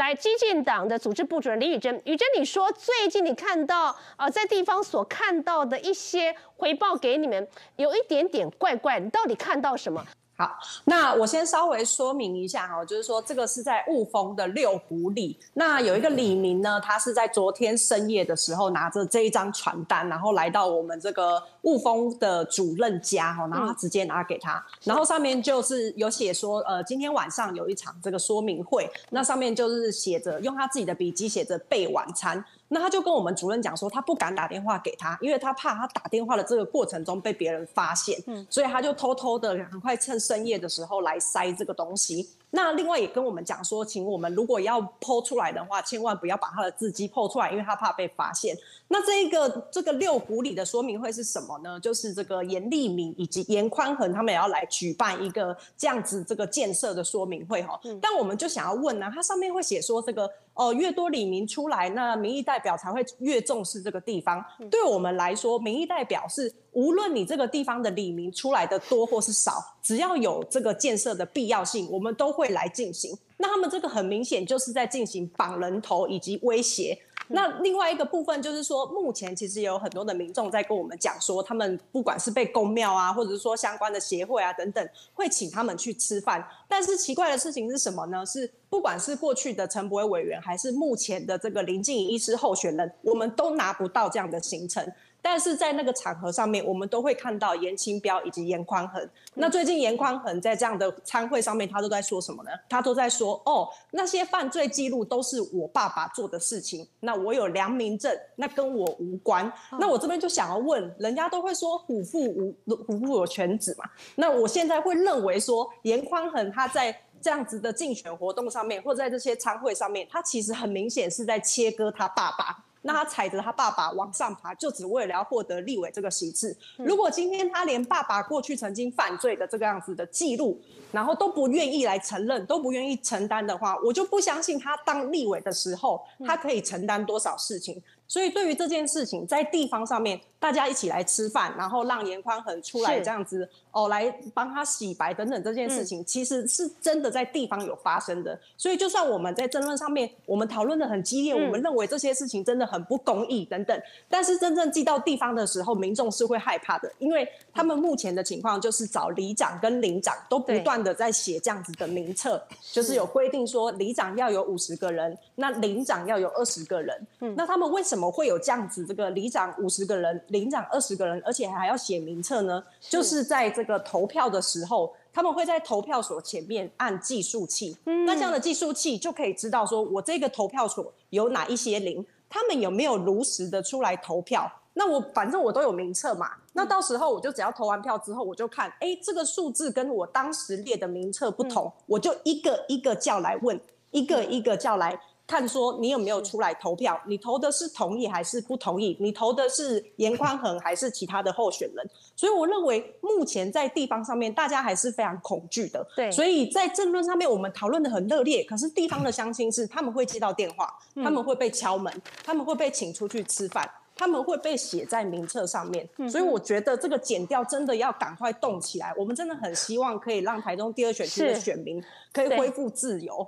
来，激进党的组织部主任李宇珍，宇珍，你说最近你看到呃，在地方所看到的一些回报给你们，有一点点怪怪，你到底看到什么？好，那我先稍微说明一下哈，就是说这个是在雾峰的六湖里，那有一个李明呢，他是在昨天深夜的时候拿着这一张传单，然后来到我们这个雾峰的主任家哈，然后他直接拿给他，然后上面就是有写说，呃，今天晚上有一场这个说明会，那上面就是写着用他自己的笔记写着备晚餐。那他就跟我们主任讲说，他不敢打电话给他，因为他怕他打电话的这个过程中被别人发现，嗯，所以他就偷偷的赶快趁深夜的时候来塞这个东西。那另外也跟我们讲说，请我们如果要 po 出来的话，千万不要把他的字迹 po 出来，因为他怕被发现。那这一个这个六股里的说明会是什么呢？就是这个严立敏以及严宽恒他们也要来举办一个这样子这个建设的说明会哈。但我们就想要问呢，它上面会写说这个哦，越多李明出来，那民意代表才会越重视这个地方。对我们来说，民意代表是无论你这个地方的里民出来的多或是少，只要有这个建设的必要性，我们都会来进行。那他们这个很明显就是在进行绑人头以及威胁。那另外一个部分就是说，目前其实也有很多的民众在跟我们讲说，他们不管是被宫庙啊，或者是说相关的协会啊等等，会请他们去吃饭。但是奇怪的事情是什么呢？是不管是过去的陈博伟委员，还是目前的这个林静仪医师候选人，我们都拿不到这样的行程。但是在那个场合上面，我们都会看到严清标以及严宽恒。那最近严宽恒在这样的餐会上面，他都在说什么呢？他都在说哦，那些犯罪记录都是我爸爸做的事情。那我有良民证，那跟我无关。那我这边就想要问，人家都会说虎父无虎父有犬子嘛？那我现在会认为说，严宽恒他在这样子的竞选活动上面，或者在这些餐会上面，他其实很明显是在切割他爸爸。那他踩着他爸爸往上爬，就只为了要获得立委这个席次。如果今天他连爸爸过去曾经犯罪的这个样子的记录，然后都不愿意来承认，都不愿意承担的话，我就不相信他当立委的时候，他可以承担多少事情。所以对于这件事情，在地方上面，大家一起来吃饭，然后让严宽恒出来这样子哦，来帮他洗白等等这件事情，其实是真的在地方有发生的。所以就算我们在争论上面，我们讨论的很激烈，我们认为这些事情真的很不公义等等，但是真正寄到地方的时候，民众是会害怕的，因为他们目前的情况就是找里长跟领长都不断的在写这样子的名册，就是有规定说里长要有五十个人，那领长要有二十个人，那他们为什么？怎么会有这样子？这个里长五十个人，领长二十个人，而且还要写名册呢？就是在这个投票的时候，他们会在投票所前面按计数器。嗯，那这样的计数器就可以知道说，我这个投票所有哪一些零，他们有没有如实的出来投票？那我反正我都有名册嘛。那到时候我就只要投完票之后，我就看，哎，这个数字跟我当时列的名册不同，我就一个一个叫来问，一个一个叫来。看说你有没有出来投票？你投的是同意还是不同意？你投的是严宽恒还是其他的候选人？所以我认为目前在地方上面，大家还是非常恐惧的。对，所以在政论上面我们讨论的很热烈，可是地方的乡亲是他们会接到电话，他们会被敲门，他们会被请出去吃饭，他们会被写在名册上面。所以我觉得这个减掉真的要赶快动起来。我们真的很希望可以让台中第二选区的选民可以恢复自由。